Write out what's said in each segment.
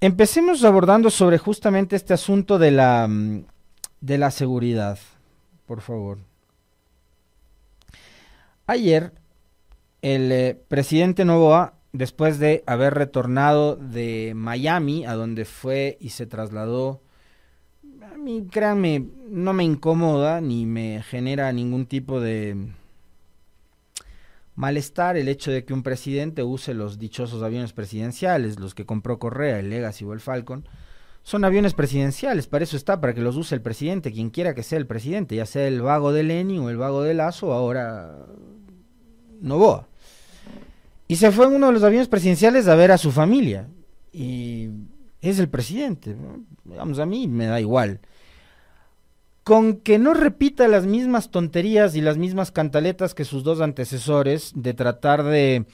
empecemos abordando sobre justamente este asunto de la, mm, de la seguridad, por favor. Ayer, el eh, presidente Novoa, después de haber retornado de Miami, a donde fue y se trasladó, a mí, créanme, no me incomoda ni me genera ningún tipo de malestar el hecho de que un presidente use los dichosos aviones presidenciales, los que compró Correa, el Legacy o el Falcon, son aviones presidenciales, para eso está, para que los use el presidente, quien quiera que sea el presidente, ya sea el vago de Lenin o el vago de Lazo, ahora Novoa. Y se fue en uno de los aviones presidenciales a ver a su familia. Y es el presidente. Digamos, a mí me da igual. Con que no repita las mismas tonterías y las mismas cantaletas que sus dos antecesores de tratar de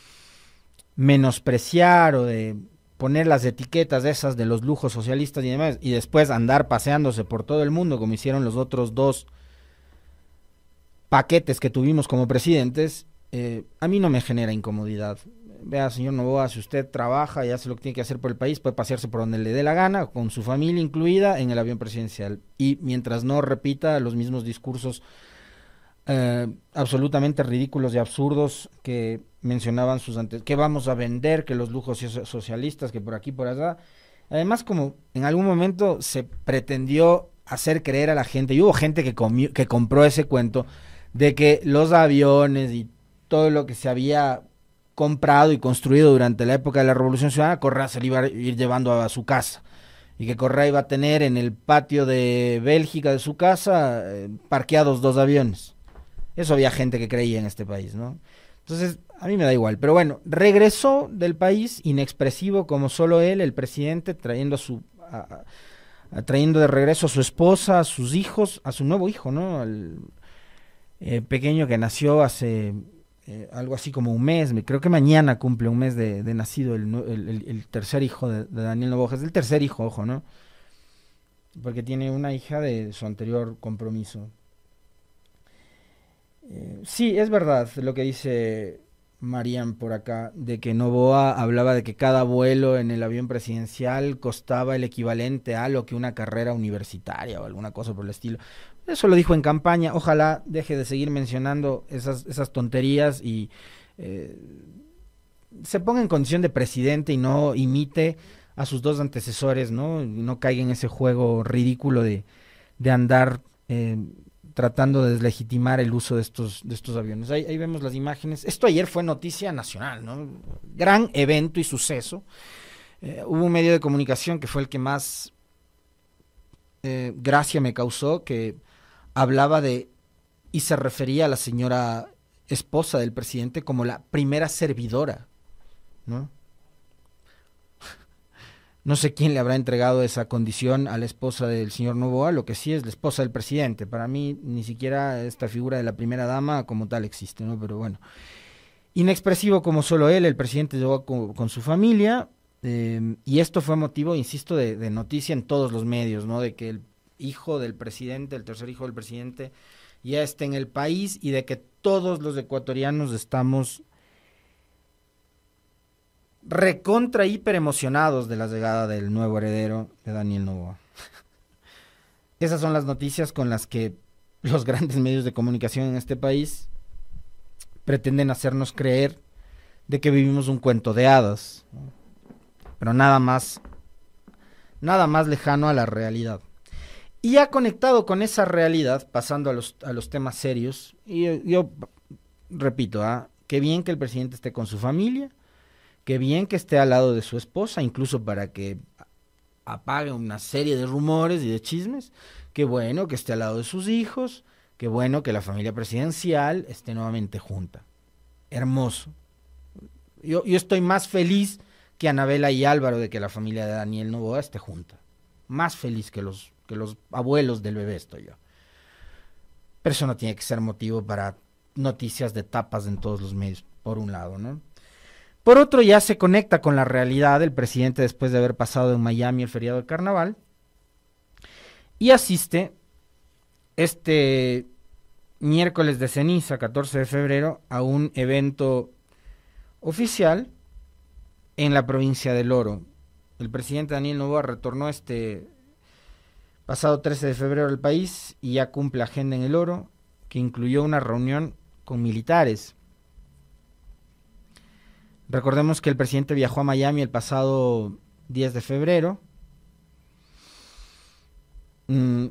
menospreciar o de poner las etiquetas esas de los lujos socialistas y demás, y después andar paseándose por todo el mundo como hicieron los otros dos paquetes que tuvimos como presidentes, eh, a mí no me genera incomodidad. Vea, señor Novoa, si usted trabaja y hace lo que tiene que hacer por el país, puede pasearse por donde le dé la gana, con su familia incluida, en el avión presidencial. Y mientras no repita los mismos discursos eh, absolutamente ridículos y absurdos que mencionaban sus antes, que vamos a vender, que los lujos socialistas, que por aquí, por allá. Además, como en algún momento se pretendió hacer creer a la gente, y hubo gente que, que compró ese cuento, de que los aviones y todo lo que se había comprado y construido durante la época de la Revolución Ciudadana, Correa se le iba a ir llevando a su casa. Y que Correa iba a tener en el patio de Bélgica de su casa eh, parqueados dos aviones. Eso había gente que creía en este país, ¿no? Entonces, a mí me da igual. Pero bueno, regresó del país inexpresivo como solo él, el presidente, trayendo a su... trayendo de regreso a su esposa, a sus hijos, a su nuevo hijo, ¿no? Al eh, pequeño que nació hace eh, algo así como un mes, creo que mañana cumple un mes de, nacido el, tercer hijo de, Daniel Novoja, es el tercer hijo, ojo, ¿no? Porque tiene una hija de su anterior compromiso. Eh, sí, es verdad lo que dice Marian por acá, de que Novoa hablaba de que cada vuelo en el avión presidencial costaba el equivalente a lo que una carrera universitaria o alguna cosa por el estilo. Eso lo dijo en campaña. Ojalá deje de seguir mencionando esas, esas tonterías y eh, se ponga en condición de presidente y no imite a sus dos antecesores, ¿no? no caiga en ese juego ridículo de, de andar eh, tratando de deslegitimar el uso de estos, de estos aviones. Ahí, ahí, vemos las imágenes. Esto ayer fue noticia nacional, ¿no? Gran evento y suceso. Eh, hubo un medio de comunicación que fue el que más gracia me causó, que hablaba de y se refería a la señora esposa del presidente como la primera servidora, ¿no? No sé quién le habrá entregado esa condición a la esposa del señor Novoa, lo que sí es la esposa del presidente. Para mí ni siquiera esta figura de la primera dama como tal existe, ¿no? Pero bueno, inexpresivo como solo él, el presidente llegó con, su familia eh, y esto fue motivo, insisto, de, de, noticia en todos los medios, ¿no? De que el hijo del presidente, el tercer hijo del presidente, ya esté en el país y de que todos los ecuatorianos estamos recontra hiper emocionados de la llegada del nuevo heredero de Daniel Novoa. Esas son las noticias con las que los grandes medios de comunicación en este país pretenden hacernos creer de que vivimos un cuento de hadas, pero nada más, nada más lejano a la realidad. Y ya conectado con esa realidad, pasando a los, a los temas serios, y yo, repito, ¿ah? qué bien que el presidente esté con su familia, qué bien que esté al lado de su esposa, incluso para que apague una serie de rumores y de chismes, qué bueno que esté al lado de sus hijos, qué bueno que la familia presidencial esté nuevamente junta. Hermoso. Yo, yo estoy más feliz que Anabela y Álvaro de que la familia de Daniel Novoa esté junta. Más feliz que los que los abuelos del bebé estoy yo. Pero eso no tiene que ser motivo para noticias de tapas en todos los medios, por un lado, ¿no? Por otro, ya se conecta con la realidad el presidente después de haber pasado en Miami el feriado del carnaval y asiste este miércoles de ceniza, 14 de febrero, a un evento oficial en la provincia del Oro, El presidente Daniel Novoa retornó este pasado 13 de febrero al país y ya cumple agenda en el oro, que incluyó una reunión con militares. Recordemos que el presidente viajó a Miami el pasado 10 de febrero. Mm,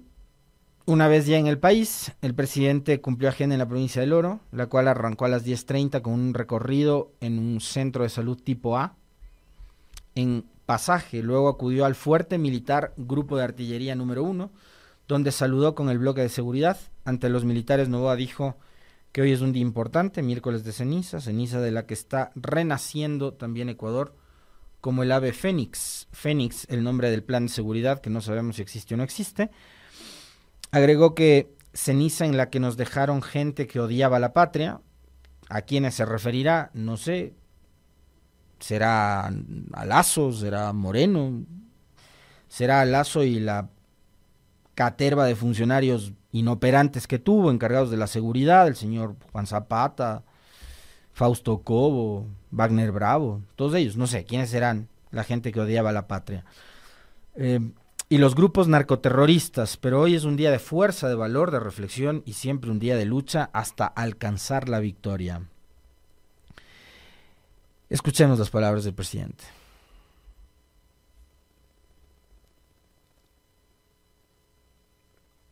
una vez ya en el país, el presidente cumplió agenda en la provincia del Oro, la cual arrancó a las 10.30 con un recorrido en un centro de salud tipo A. En pasaje, luego acudió al fuerte militar Grupo de Artillería número 1, donde saludó con el bloque de seguridad. Ante los militares, Novoa dijo que hoy es un día importante, miércoles de ceniza, ceniza de la que está renaciendo también Ecuador como el ave Fénix. Fénix, el nombre del plan de seguridad, que no sabemos si existe o no existe. Agregó que ceniza en la que nos dejaron gente que odiaba la patria, a quienes se referirá, no sé, será a será Moreno, será a Lazo y la caterva de funcionarios inoperantes que tuvo, encargados de la seguridad, el señor Juan Zapata, Fausto Cobo, Wagner Bravo, todos ellos, no sé quiénes serán la gente que odiaba la patria. Eh, y los grupos narcoterroristas, pero hoy es un día de fuerza, de valor, de reflexión y siempre un día de lucha hasta alcanzar la victoria. Escuchemos las palabras del presidente.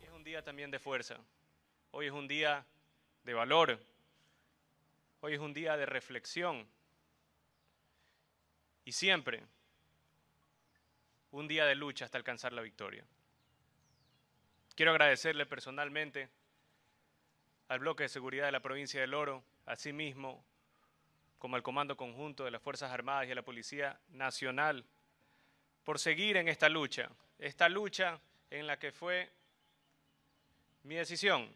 Es un día también de fuerza. Hoy es un día de valor. Hoy es un día de reflexión. Y siempre un día de lucha hasta alcanzar la victoria. Quiero agradecerle personalmente al bloque de seguridad de la provincia del Oro, asimismo como al Comando Conjunto de las Fuerzas Armadas y a la Policía Nacional, por seguir en esta lucha, esta lucha en la que fue mi decisión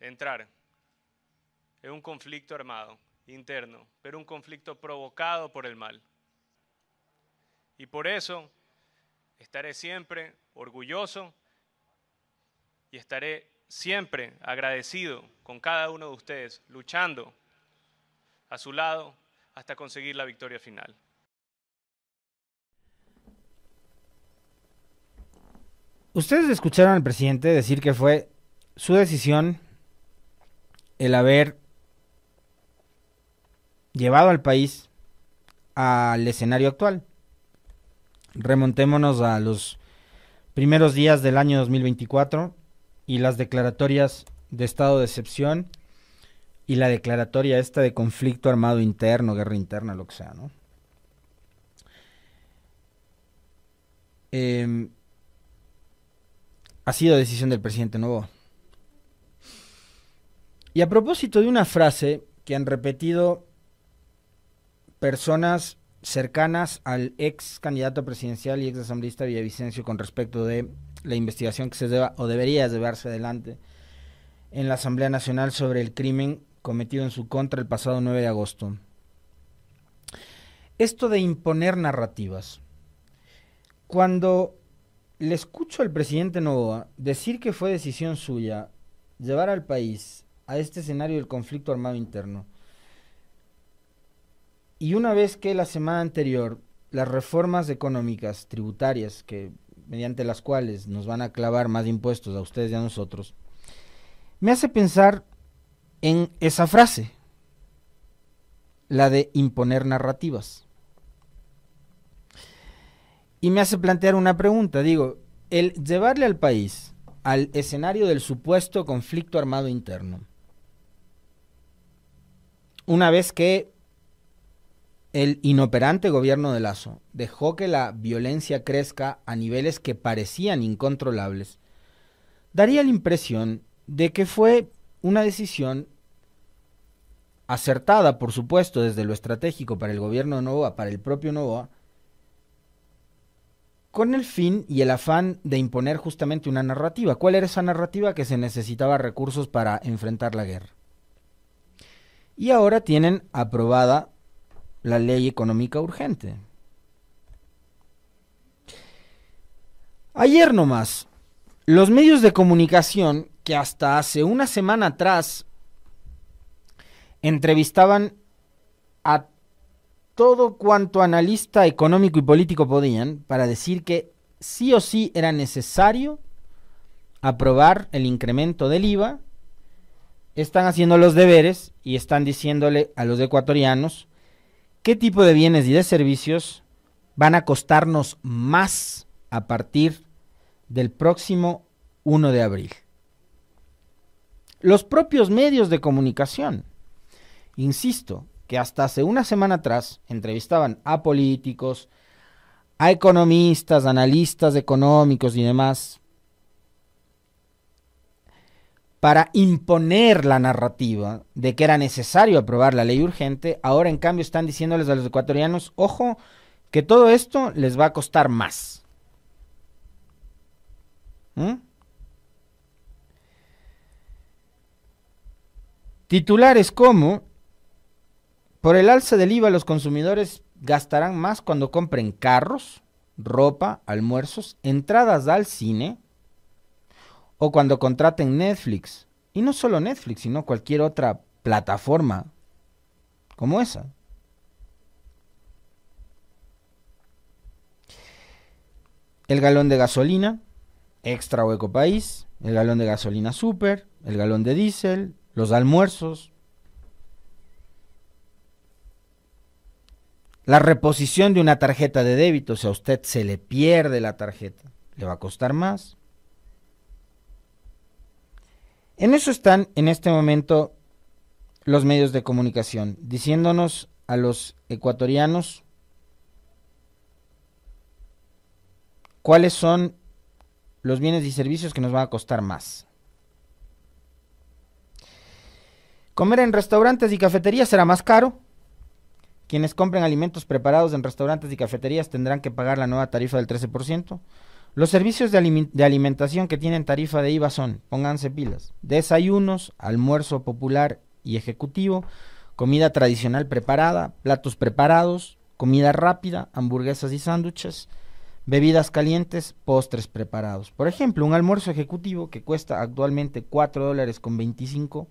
entrar en un conflicto armado interno, pero un conflicto provocado por el mal. Y por eso estaré siempre orgulloso y estaré siempre agradecido con cada uno de ustedes, luchando a su lado hasta conseguir la victoria final. Ustedes escucharon al presidente decir que fue su decisión el haber llevado al país al escenario actual. Remontémonos a los primeros días del año 2024 y las declaratorias de estado de excepción y la declaratoria esta de conflicto armado interno, guerra interna, lo que sea, ¿no? Em, ha sido decisión del presidente nuevo. Y a propósito de una frase que han repetido personas cercanas al ex candidato presidencial y ex asambleísta Villavicencio con respecto de la investigación que se deba o debería llevarse adelante en la Asamblea Nacional sobre el crimen cometido en su contra el pasado 9 de agosto. Esto de imponer narrativas. Cuando le escucho al presidente Novoa decir que fue decisión suya llevar al país a este escenario del conflicto armado interno, y una vez que la semana anterior las reformas económicas, tributarias, que mediante las cuales nos van a clavar más impuestos a ustedes y a nosotros, me hace pensar en esa frase, la de imponer narrativas. Y me hace plantear una pregunta, digo, el llevarle al país al escenario del supuesto conflicto armado interno, una vez que el inoperante gobierno de Lazo dejó que la violencia crezca a niveles que parecían incontrolables, daría la impresión de que fue una decisión acertada, por supuesto, desde lo estratégico para el gobierno de Novoa, para el propio Novoa, con el fin y el afán de imponer justamente una narrativa. ¿Cuál era esa narrativa? Que se necesitaba recursos para enfrentar la guerra. Y ahora tienen aprobada la ley económica urgente. Ayer nomás, los medios de comunicación que hasta hace una semana atrás entrevistaban a todo cuanto analista económico y político podían para decir que sí o sí era necesario aprobar el incremento del IVA, están haciendo los deberes y están diciéndole a los ecuatorianos qué tipo de bienes y de servicios van a costarnos más a partir del próximo 1 de abril. Los propios medios de comunicación, insisto, que hasta hace una semana atrás entrevistaban a políticos, a economistas, analistas económicos y demás, para imponer la narrativa de que era necesario aprobar la ley urgente, ahora en cambio están diciéndoles a los ecuatorianos, ojo, que todo esto les va a costar más. ¿Mm? Titulares como, por el alza del IVA los consumidores gastarán más cuando compren carros, ropa, almuerzos, entradas al cine, o cuando contraten Netflix. Y no solo Netflix, sino cualquier otra plataforma como esa. El galón de gasolina, extra o país, el galón de gasolina super, el galón de diésel, los almuerzos, la reposición de una tarjeta de débito, si a usted se le pierde la tarjeta, le va a costar más. En eso están en este momento los medios de comunicación, diciéndonos a los ecuatorianos cuáles son los bienes y servicios que nos van a costar más. Comer en restaurantes y cafeterías será más caro. Quienes compren alimentos preparados en restaurantes y cafeterías tendrán que pagar la nueva tarifa del 13%. Los servicios de, alimentación que tienen tarifa de IVA son, pónganse pilas, desayunos, almuerzo popular y ejecutivo, comida tradicional preparada, platos preparados, comida rápida, hamburguesas y sándwiches, bebidas calientes, postres preparados. Por ejemplo, un almuerzo ejecutivo que cuesta actualmente 4 dólares con 25,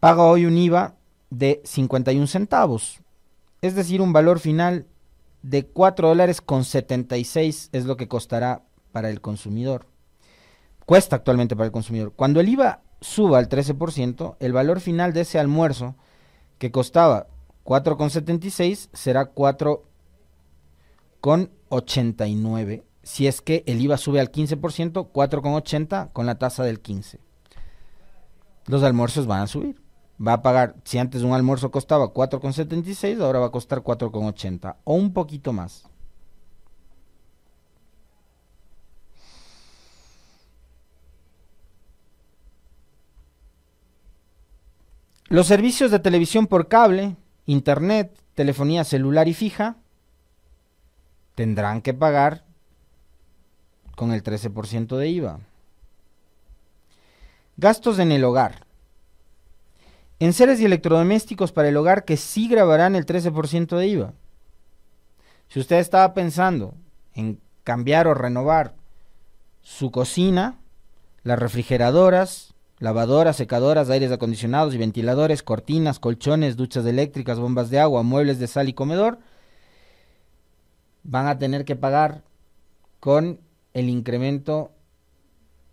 paga hoy un IVA de 51 centavos, es decir, un valor final de 4 dólares con 76 es lo que costará para el consumidor. Cuesta actualmente para el consumidor. Cuando el IVA suba al 13%, el valor final de ese almuerzo que costaba 4,76 será 4,89. Si es que el IVA sube al 15%, 4,80 con la tasa del 15. Los almuerzos van a subir va a pagar, si antes un almuerzo costaba 4,76, ahora va a costar 4,80 o un poquito más. Los servicios de televisión por cable, internet, telefonía celular y fija tendrán que pagar con el 13% de IVA. Gastos en el hogar. En seres y electrodomésticos para el hogar que sí grabarán el 13% de IVA. Si usted estaba pensando en cambiar o renovar su cocina, las refrigeradoras, lavadoras, secadoras, aires acondicionados y ventiladores, cortinas, colchones, duchas eléctricas, bombas de agua, muebles de sal y comedor, van a tener que pagar con el incremento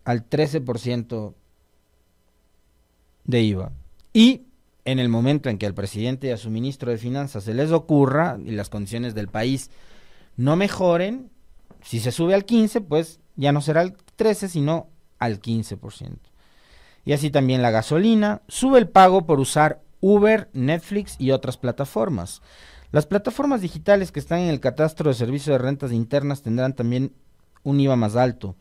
al 13% de IVA. Y en el momento en que al presidente y a su ministro de Finanzas se les ocurra y las condiciones del país no mejoren, si se sube al 15, pues ya no será al 13, sino al 15%. Y así también la gasolina, sube el pago por usar Uber, Netflix y otras plataformas. Las plataformas digitales que están en el catastro de servicios de rentas internas tendrán también un IVA más alto.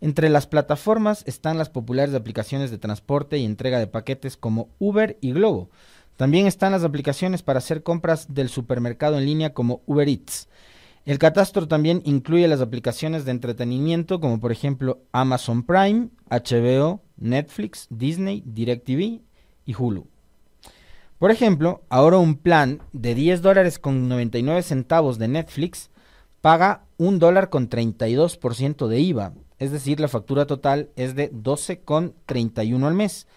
Entre las plataformas están las populares aplicaciones de transporte y entrega de paquetes como Uber y Globo. También están las aplicaciones para hacer compras del supermercado en línea como Uber Eats. El catastro también incluye las aplicaciones de entretenimiento como por ejemplo Amazon Prime, HBO, Netflix, Disney, DirecTV y Hulu. Por ejemplo, ahora un plan de 10 dólares con 99 centavos de Netflix paga un dólar con 32% de IVA es decir, la factura total es de 12,31 al mes,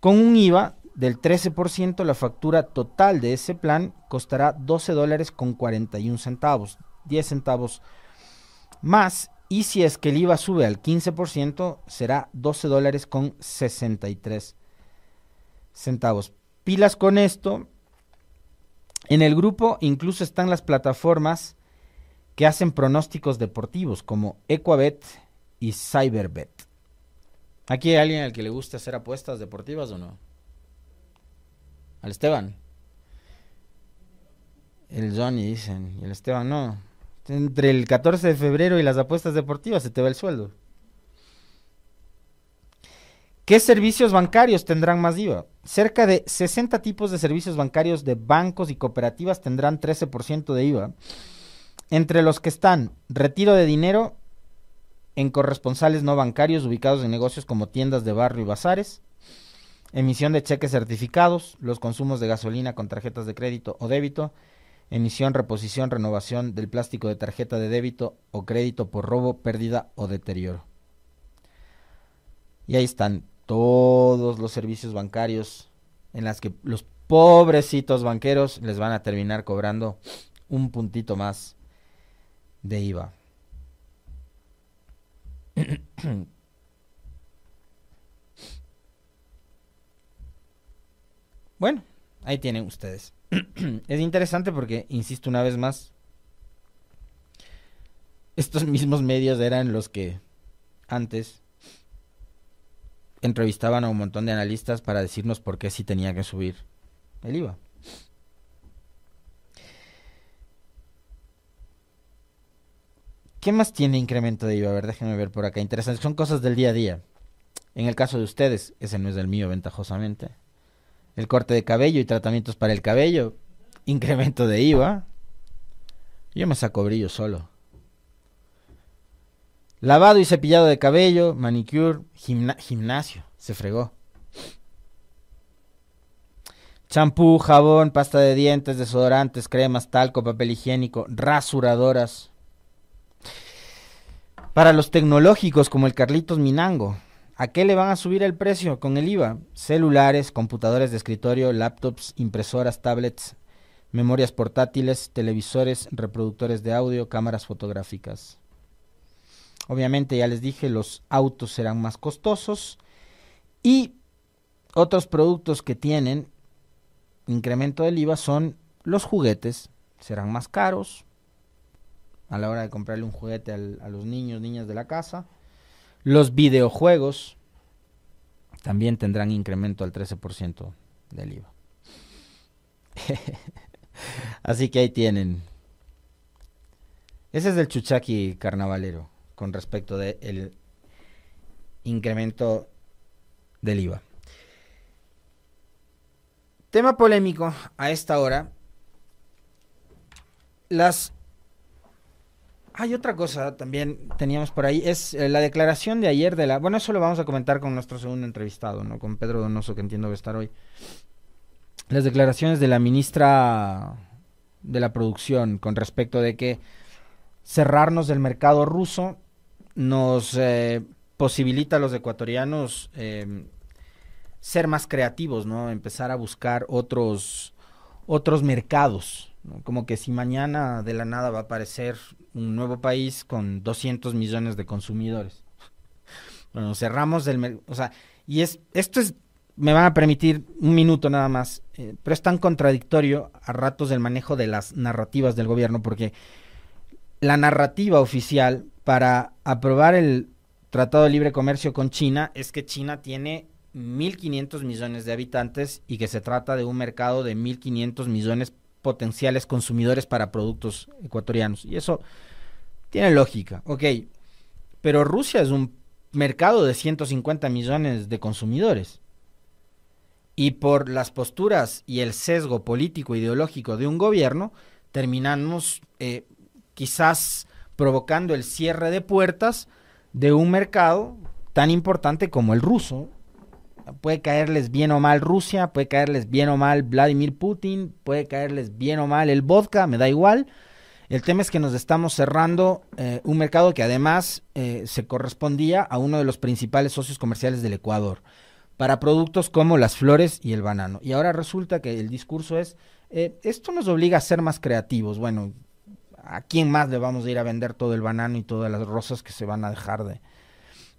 con un IVA del 13%, la factura total de ese plan costará 12 dólares con 41 centavos, 10 centavos más. Y si es que el IVA sube al 15%, será 12 dólares con 63 centavos. Pilas con esto. En el grupo incluso están las plataformas que hacen pronósticos deportivos como Equabet y Cyberbet. ¿Aquí hay alguien al que le guste hacer apuestas deportivas o no? Al Esteban. El Johnny dicen, y el Esteban no. Entre el 14 de febrero y las apuestas deportivas se te va el sueldo. ¿Qué servicios bancarios tendrán más IVA? Cerca de 60 tipos de servicios bancarios de bancos y cooperativas tendrán 13% de IVA, entre los que están retiro de dinero en corresponsales no bancarios ubicados en negocios como tiendas de barrio y bazares, emisión de cheques certificados, los consumos de gasolina con tarjetas de crédito o débito, emisión, reposición, renovación del plástico de tarjeta de débito o crédito por robo, pérdida o deterioro. Y ahí están todos los servicios bancarios en las que los pobrecitos banqueros les van a terminar cobrando un puntito más de IVA. bueno, ahí tienen ustedes. es interesante porque, insisto una vez más, estos mismos medios eran los que antes entrevistaban a un montón de analistas para decirnos por qué sí tenía que subir el IVA. ¿Qué más tiene incremento de IVA? A ver, déjenme ver por acá. Interesante. Son cosas del día a día. En el caso de ustedes, ese no es el mío, ventajosamente. El corte de cabello y tratamientos para el cabello. Incremento de IVA. Yo me saco brillo solo. Lavado y cepillado de cabello, manicure, gimnasio. Se fregó. Champú, jabón, pasta de dientes, desodorantes, cremas, talco, papel higiénico, rasuradoras. Para los tecnológicos como el Carlitos Minango, ¿a qué le van a subir el precio con el IVA? Celulares, computadores de escritorio, laptops, impresoras, tablets, memorias portátiles, televisores, reproductores de audio, cámaras fotográficas. Obviamente ya les dije, los autos serán más costosos y otros productos que tienen incremento del IVA son los juguetes, serán más caros a la hora de comprarle un juguete a los niños, niñas de la casa. Los videojuegos también tendrán incremento al 13% del IVA. Así que ahí tienen. Ese es el chuchaki carnavalero con respecto del incremento del IVA. Tema polémico a esta hora. Las hay otra cosa también teníamos por ahí, es eh, la declaración de ayer de la... Bueno, eso lo vamos a comentar con nuestro segundo entrevistado, ¿no? Con Pedro Donoso, que entiendo que estar hoy. Las declaraciones de la ministra de la Producción con respecto de que cerrarnos del mercado ruso nos eh, posibilita a los ecuatorianos eh, ser más creativos, ¿no? Empezar a buscar otros, otros mercados. Como que si mañana de la nada va a aparecer un nuevo país con 200 millones de consumidores. Bueno, cerramos el. O sea, y es, esto es, me van a permitir un minuto nada más, eh, pero es tan contradictorio a ratos del manejo de las narrativas del gobierno, porque la narrativa oficial para aprobar el Tratado de Libre Comercio con China es que China tiene 1.500 millones de habitantes y que se trata de un mercado de 1.500 millones potenciales consumidores para productos ecuatorianos. Y eso tiene lógica, ok. Pero Rusia es un mercado de 150 millones de consumidores. Y por las posturas y el sesgo político ideológico de un gobierno, terminamos eh, quizás provocando el cierre de puertas de un mercado tan importante como el ruso. Puede caerles bien o mal Rusia, puede caerles bien o mal Vladimir Putin, puede caerles bien o mal el vodka, me da igual. El tema es que nos estamos cerrando eh, un mercado que además eh, se correspondía a uno de los principales socios comerciales del Ecuador. para productos como las flores y el banano. Y ahora resulta que el discurso es, eh, esto nos obliga a ser más creativos. Bueno, ¿a quién más le vamos a ir a vender todo el banano y todas las rosas que se van a dejar de,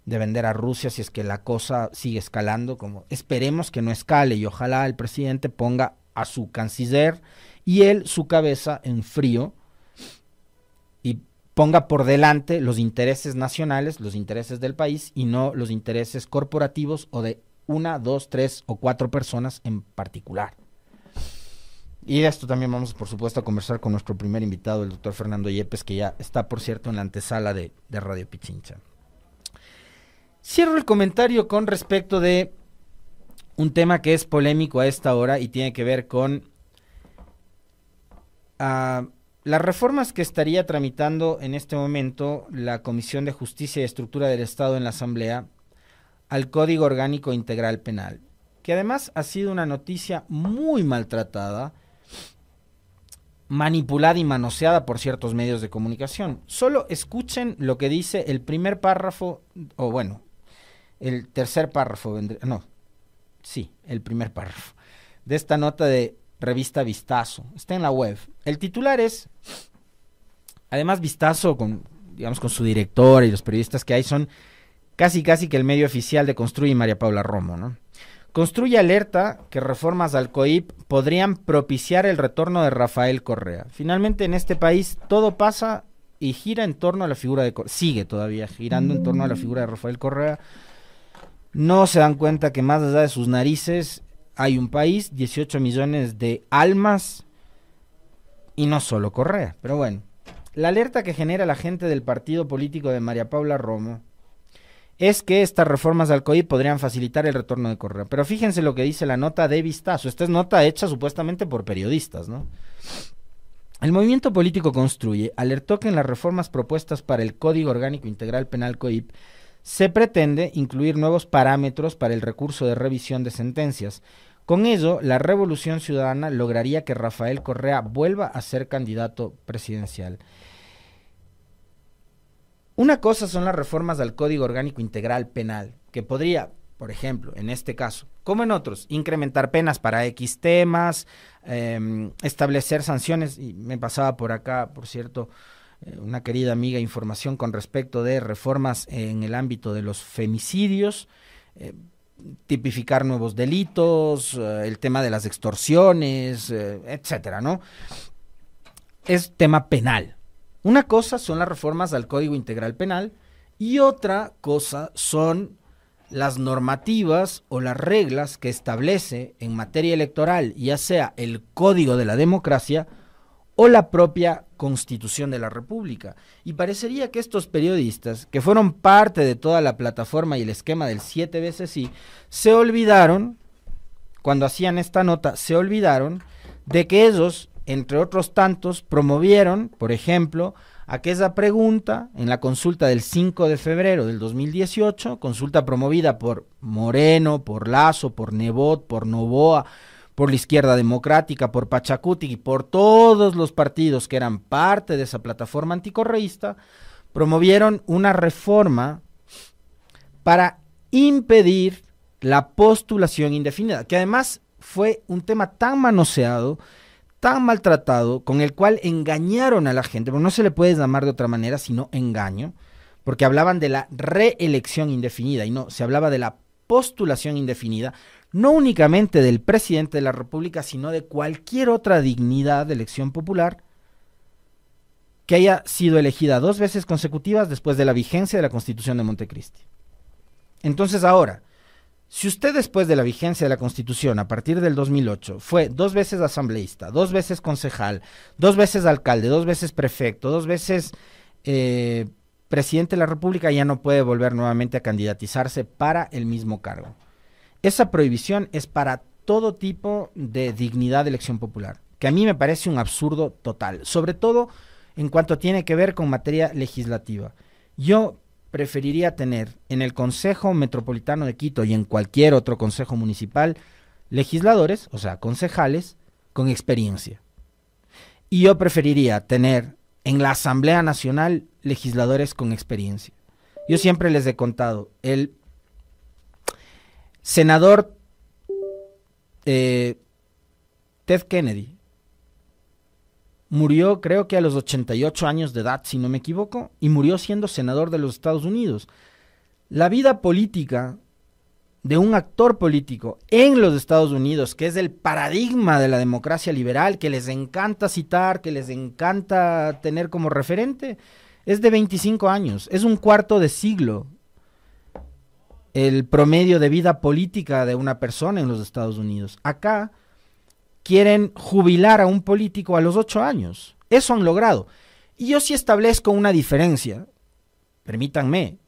de vender a Rusia si es que la cosa sigue escalando? Como esperemos que no escale y ojalá el presidente ponga a su canciller y él su cabeza en frío y ponga por delante los intereses nacionales, los intereses del país y no los intereses corporativos o de una, dos, tres o cuatro personas en particular. Y de esto también vamos, por supuesto, a conversar con nuestro primer invitado, el doctor Fernando Yepes, que ya está, por cierto, en la antesala de, de Radio Pichincha. Cierro el comentario con respecto de un tema que es polémico a esta hora y tiene que ver con uh, las reformas que estaría tramitando en este momento la Comisión de Justicia y Estructura del Estado en la Asamblea al Código Orgánico Integral Penal, que además ha sido una noticia muy maltratada, manipulada y manoseada por ciertos medios de comunicación. Solo escuchen lo que dice el primer párrafo, o bueno, el tercer párrafo, no, sí, el primer párrafo, de esta nota de revista Vistazo. Está en la web. El titular es, además Vistazo, con, digamos, con su director y los periodistas que hay, son casi casi que el medio oficial de Construye María Paula Romo, ¿no? Construye alerta que reformas al COIP podrían propiciar el retorno de Rafael Correa. Finalmente en este país todo pasa y gira en torno a la figura de sigue todavía girando en torno a la figura de Rafael Correa. No se dan cuenta que más allá de sus narices hay un país, 18 millones de almas y no solo Correa. Pero bueno, la alerta que genera la gente del partido político de María Paula Romo es que estas reformas al COI podrían facilitar el retorno de Correa. Pero fíjense lo que dice la nota de Vistazo. Esta es nota hecha supuestamente por periodistas, ¿no? El movimiento político Construye alertó que en las reformas propuestas para el Código Orgánico Integral Penal COIP se pretende incluir nuevos parámetros para el recurso de revisión de sentencias. Con ello, la Revolución Ciudadana lograría que Rafael Correa vuelva a ser candidato presidencial. Una cosa son las reformas al Código Orgánico Integral Penal, que podría, por ejemplo, en este caso, como en otros, incrementar penas para X temas, em, establecer sanciones, y me pasaba por acá, por cierto, una querida amiga información con respecto de reformas en el ámbito de los femicidios, eh, tipificar nuevos delitos, eh, el tema de las extorsiones, etcétera, ¿no? Es tema penal. Una cosa son las reformas al Código Integral Penal y otra cosa son las normativas o las reglas que establece en materia electoral, ya sea el Código de la Democracia o la propia Constitución de la República. Y parecería que estos periodistas, que fueron parte de toda la plataforma y el esquema del siete veces sí, se olvidaron, cuando hacían esta nota, se olvidaron de que ellos, entre otros tantos, promovieron, por ejemplo, aquella pregunta en la consulta del 5 de febrero del 2018, consulta promovida por Moreno, por Lazo, por Nebot, por Novoa, por la izquierda democrática, por Pachacuti y por todos los partidos que eran parte de esa plataforma anticorreísta, promovieron una reforma para impedir la postulación indefinida, que además fue un tema tan manoseado, tan maltratado, con el cual engañaron a la gente, no se le puede llamar de otra manera sino engaño, porque hablaban de la reelección indefinida y no, se hablaba de la postulación indefinida, no únicamente del presidente de la República, sino de cualquier otra dignidad de elección popular que haya sido elegida dos veces consecutivas después de la vigencia de la Constitución de Montecristi. Entonces ahora, si usted después de la vigencia de la Constitución, a partir del 2008, fue dos veces asambleísta, dos veces concejal, dos veces alcalde, dos veces prefecto, dos veces eh, presidente de la República, ya no puede volver nuevamente a candidatizarse para el mismo cargo. Esa prohibición es para todo tipo de dignidad de elección popular, que a mí me parece un absurdo total, sobre todo en cuanto tiene que ver con materia legislativa. Yo preferiría tener en el Consejo Metropolitano de Quito y en cualquier otro consejo municipal legisladores, o sea, concejales, con experiencia. Y yo preferiría tener en la Asamblea Nacional legisladores con experiencia. Yo siempre les he contado, el senador eh, Ted Kennedy murió creo que a los 88 años de edad, si no me equivoco, y murió siendo senador de los Estados Unidos. La vida política de un actor político en los Estados Unidos, que es el paradigma de la democracia liberal, que les encanta citar, que les encanta tener como referente, es de 25 años, es un cuarto de siglo el promedio de vida política de una persona en los Estados Unidos. Acá quieren jubilar a un político a los ocho años. Eso han logrado. Y yo sí establezco una diferencia, permítanme,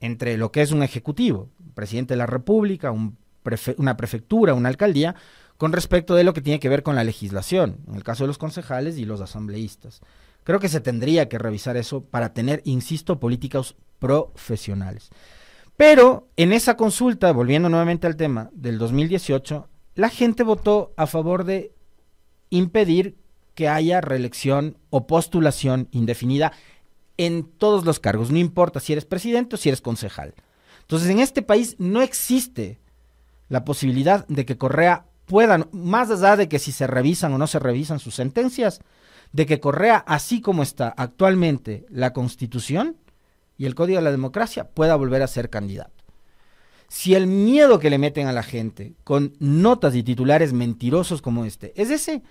entre lo que es un ejecutivo, un presidente de la República, una prefectura, una alcaldía, con respecto de lo que tiene que ver con la legislación, en el caso de los concejales y los asambleístas. Creo que se tendría que revisar eso para tener, insisto, políticas profesionales. Pero en esa consulta, volviendo nuevamente al tema del 2018, la gente votó a favor de impedir que haya reelección o postulación indefinida en todos los cargos, no importa si eres presidente o si eres concejal. Entonces, en este país no existe la posibilidad de que Correa pueda, más allá de que si se revisan o no se revisan sus sentencias, de que Correa, así como está actualmente la Constitución y el Código de la Democracia, pueda volver a ser candidato. Si el miedo que le meten a la gente con notas y titulares mentirosos como este es ese,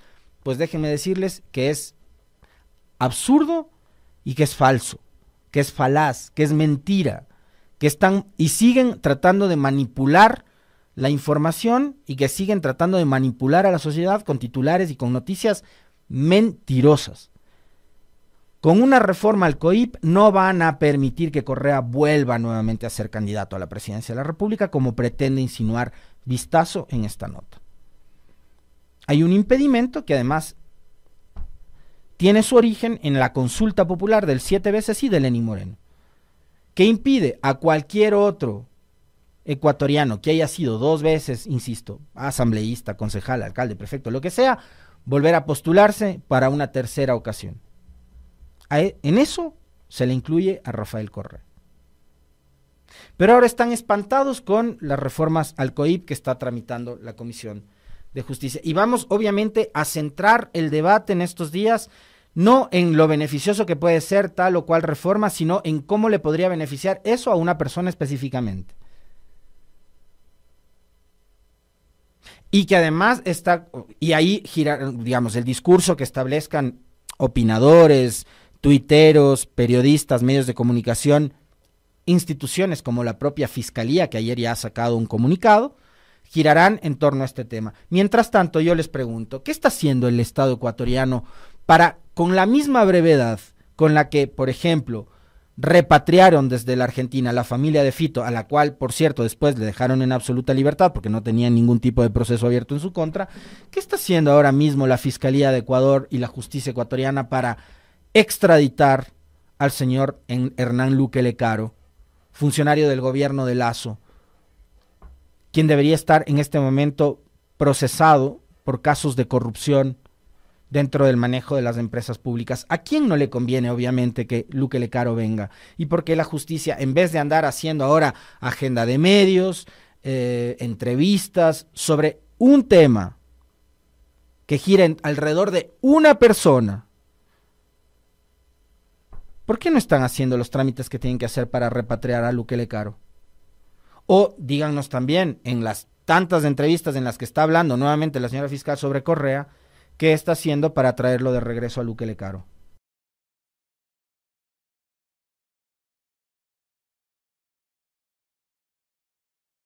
pues déjenme decirles que es absurdo y que es falso, que es falaz, que es mentira, que están y siguen tratando de manipular la información y que siguen tratando de manipular a la sociedad con titulares y con noticias mentirosas. Con una reforma al COIP no van a permitir que Correa vuelva nuevamente a ser candidato a la presidencia de la República, como pretende insinuar Vistazo en esta nota. Hay un impedimento que además tiene su origen en la consulta popular del siete veces sí de Lenín Moreno, que impide a cualquier otro ecuatoriano que haya sido dos veces, insisto, asambleísta, concejal, alcalde, prefecto, lo que sea, volver a postularse para una tercera ocasión. E, en eso se le incluye a Rafael Correa. Pero ahora están espantados con las reformas al COIP que está tramitando la Comisión de Justicia. Y vamos obviamente a centrar el debate en estos días no en lo beneficioso que puede ser tal o cual reforma, sino en cómo le podría beneficiar eso a una persona específicamente. Y que además está, y ahí gira, digamos, el discurso que establezcan opinadores, tuiteros, periodistas, medios de comunicación, instituciones como la propia Fiscalía, que ayer ya ha sacado un comunicado, girarán en torno a este tema. Mientras tanto, yo les pregunto, ¿qué está haciendo el Estado ecuatoriano para, con la misma brevedad con la que, por ejemplo, repatriaron desde la Argentina la familia de Fito, a la cual, por cierto, después le dejaron en absoluta libertad porque no tenía ningún tipo de proceso abierto en su contra, ¿qué está haciendo ahora mismo la Fiscalía de Ecuador y la justicia ecuatoriana para extraditar al señor Hernán Luque Lecaro, funcionario del gobierno de Lazo, quien debería estar en este momento procesado por casos de corrupción dentro del manejo de las empresas públicas. ¿A quién no le conviene, obviamente, que Luque Lecaro venga? Y porque la justicia, en vez de andar haciendo ahora agenda de medios, eh, entrevistas sobre un tema que gira alrededor de una persona, ¿por qué no están haciendo los trámites que tienen que hacer para repatriar a Luque Lecaro? O díganos también, en las tantas entrevistas en las que está hablando nuevamente la señora fiscal sobre Correa, qué está haciendo para traerlo de regreso a Luque Lecaro.